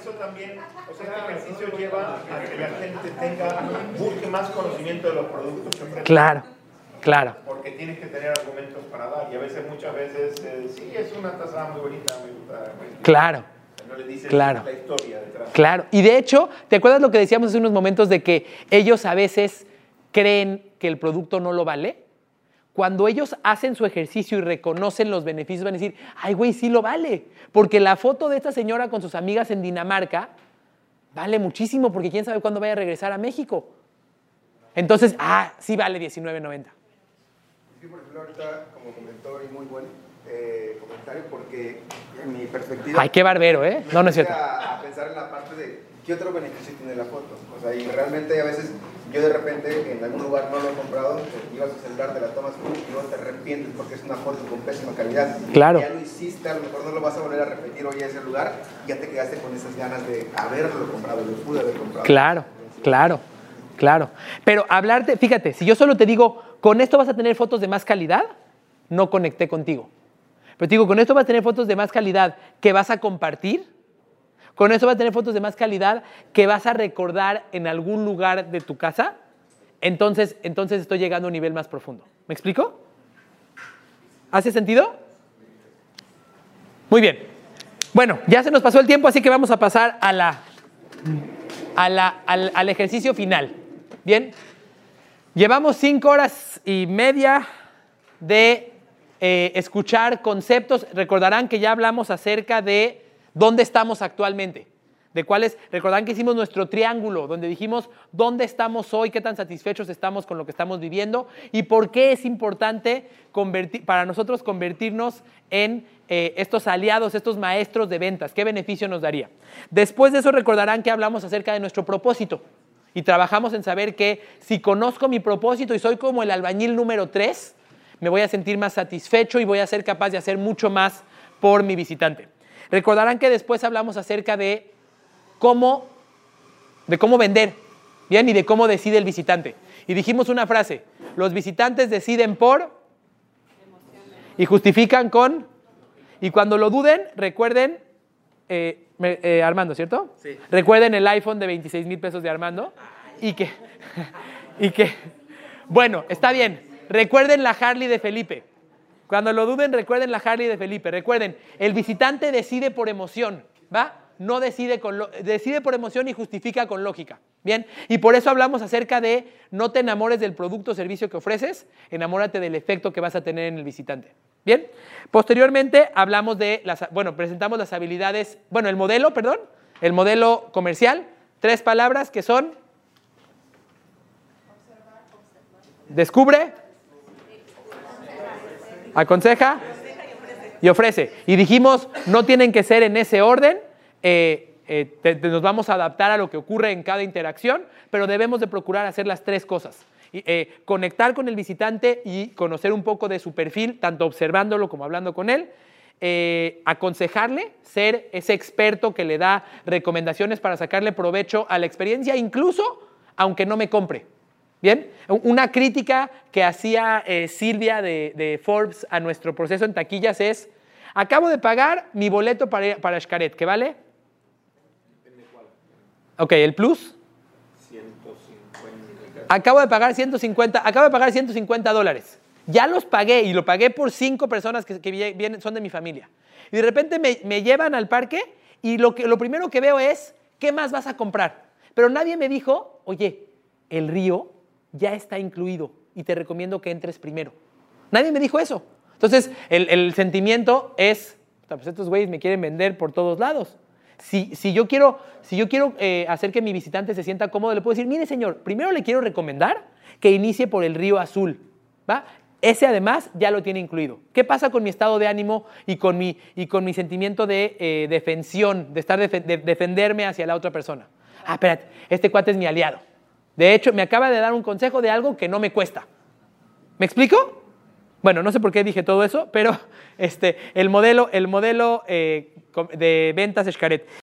Eso también, o sea, este ejercicio lleva a que la gente tenga, busque más conocimiento de los productos que claro, claro. Porque tienes que tener argumentos para dar. Y a veces, muchas veces, eh, sí, es una taza muy bonita, me gusta. Claro. No le dices Claro. la historia detrás. Claro. Y de hecho, ¿te acuerdas lo que decíamos hace unos momentos de que ellos a veces creen que el producto no lo vale? Cuando ellos hacen su ejercicio y reconocen los beneficios, van a decir, ay, güey, sí lo vale. Porque la foto de esta señora con sus amigas en Dinamarca vale muchísimo porque quién sabe cuándo vaya a regresar a México. Entonces, ah, sí vale 19.90. Ahorita, como comentó, y muy buen eh, comentario, porque en mi perspectiva. Ay, qué barbero, ¿eh? No, no es cierto. A, a pensar en la parte de qué otro beneficio tiene la foto. O sea, y realmente a veces yo de repente en algún lugar no lo he comprado, te ibas a celular, te la tomas y luego te arrepientes porque es una foto con pésima calidad. Claro. Ya lo hiciste, a lo mejor no lo vas a volver a repetir hoy a ese lugar, ya te quedaste con esas ganas de haberlo comprado, lo pude haber comprado. Claro, claro, claro. Pero hablarte, fíjate, si yo solo te digo, con esto vas a tener fotos de más calidad, no conecté contigo. Pero te digo, con esto vas a tener fotos de más calidad que vas a compartir, con eso vas a tener fotos de más calidad que vas a recordar en algún lugar de tu casa. Entonces, entonces estoy llegando a un nivel más profundo. ¿Me explico? ¿Hace sentido? Muy bien. Bueno, ya se nos pasó el tiempo, así que vamos a pasar a la, a la- al, al ejercicio final. Bien. Llevamos cinco horas y media de eh, escuchar conceptos. Recordarán que ya hablamos acerca de dónde estamos actualmente. De cuáles, recordarán que hicimos nuestro triángulo, donde dijimos dónde estamos hoy, qué tan satisfechos estamos con lo que estamos viviendo y por qué es importante convertir- para nosotros convertirnos en eh, estos aliados, estos maestros de ventas. ¿Qué beneficio nos daría? Después de eso recordarán que hablamos acerca de nuestro propósito y trabajamos en saber que si conozco mi propósito y soy como el albañil número 3, me voy a sentir más satisfecho y voy a ser capaz de hacer mucho más por mi visitante. Recordarán que después hablamos acerca de cómo, de cómo vender, bien, y de cómo decide el visitante. Y dijimos una frase, los visitantes deciden por y justifican con, y cuando lo duden, recuerden, eh, me- eh, Armando, ¿cierto? Sí. Recuerden el iPhone de 26 mil pesos de Armando y que, y que, bueno, está bien, recuerden la Harley de Felipe. Cuando lo duden, recuerden la Harley de Felipe. Recuerden, el visitante decide por emoción, ¿va? No decide, con lo- decide por emoción y justifica con lógica. Bien, y por eso hablamos acerca de no te enamores del producto o servicio que ofreces, enamórate del efecto que vas a tener en el visitante. Bien, posteriormente hablamos de las, bueno, presentamos las habilidades, bueno, el modelo, perdón, el modelo comercial, tres palabras que son descubre, aconseja y ofrece. Y dijimos, no tienen que ser en ese orden, eh, eh, nos vamos a adaptar a lo que ocurre en cada interacción, pero debemos de procurar hacer las tres cosas. Eh, conectar con el visitante y conocer un poco de su perfil, tanto observándolo como hablando con él. eh, aconsejarle, ser ese experto que le da recomendaciones para sacarle provecho a la experiencia, incluso aunque no me compre. Bien, una crítica que hacía eh, Silvia de, de Forbes a nuestro proceso en taquillas es, acabo de pagar mi boleto para, para Xcaret, ¿qué vale? Ok, el plus. Acabo de pagar 150, acabo de pagar 150 dólares. Ya los pagué y lo pagué por cinco personas que, son de mi familia. Y de repente me, llevan al parque y lo, que, lo primero que veo es, ¿qué más vas a comprar? Pero nadie me dijo, oye, el río ya está incluido y te recomiendo que entres primero. Nadie me dijo eso. Entonces, el, el sentimiento es, "Puta, pues estos güeyes me quieren vender por todos lados. Si, si yo quiero, si yo quiero eh, hacer que mi visitante se sienta cómodo, le puedo decir, mire señor, primero le quiero recomendar que inicie por el río azul. ¿va? Ese además ya lo tiene incluido. ¿Qué pasa con mi estado de ánimo y con mi, y con mi sentimiento de eh, defensión, de estar de defenderme hacia la otra persona? Ah, espérate, este cuate es mi aliado. De hecho, me acaba de dar un consejo de algo que no me cuesta. ¿Me explico? Bueno, no sé por qué dije todo eso, pero este, el modelo, el modelo eh, de ventas Xcaret.